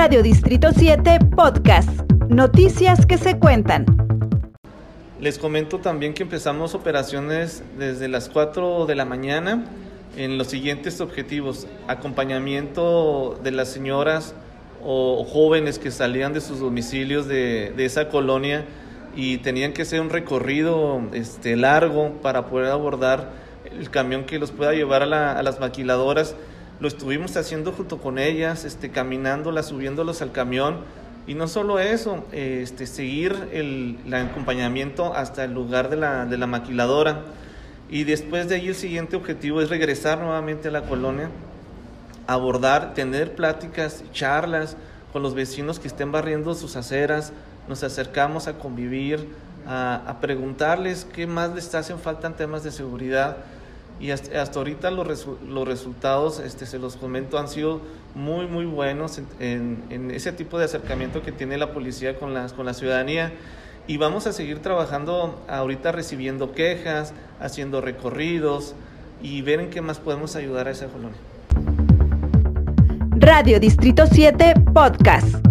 Radio Distrito 7 Podcast. Noticias que se cuentan. Les comento también que empezamos operaciones desde las 4 de la mañana en los siguientes objetivos. Acompañamiento de las señoras o jóvenes que salían de sus domicilios de, esa colonia y tenían que hacer un recorrido este, largo para poder abordar el camión que los pueda llevar a, las maquiladoras. Lo estuvimos haciendo junto con ellas, este, caminándolas, subiéndolos al camión. Y no solo eso, este, seguir el, acompañamiento hasta el lugar de la, de la maquiladora. Y después de ahí el siguiente objetivo es regresar nuevamente a la colonia, abordar, tener pláticas, charlas con los vecinos que estén barriendo sus aceras, nos acercamos a convivir, a, preguntarles qué más les hacen falta en temas de seguridad. Y hasta, ahorita los, los, resultados, este, se los comento, han sido muy, muy buenos en, en, ese tipo de acercamiento que tiene la policía con, las, con la ciudadanía. Y vamos a seguir trabajando ahorita recibiendo quejas, haciendo recorridos y ver en qué más podemos ayudar a esa colonia. Radio Distrito 7 Podcast.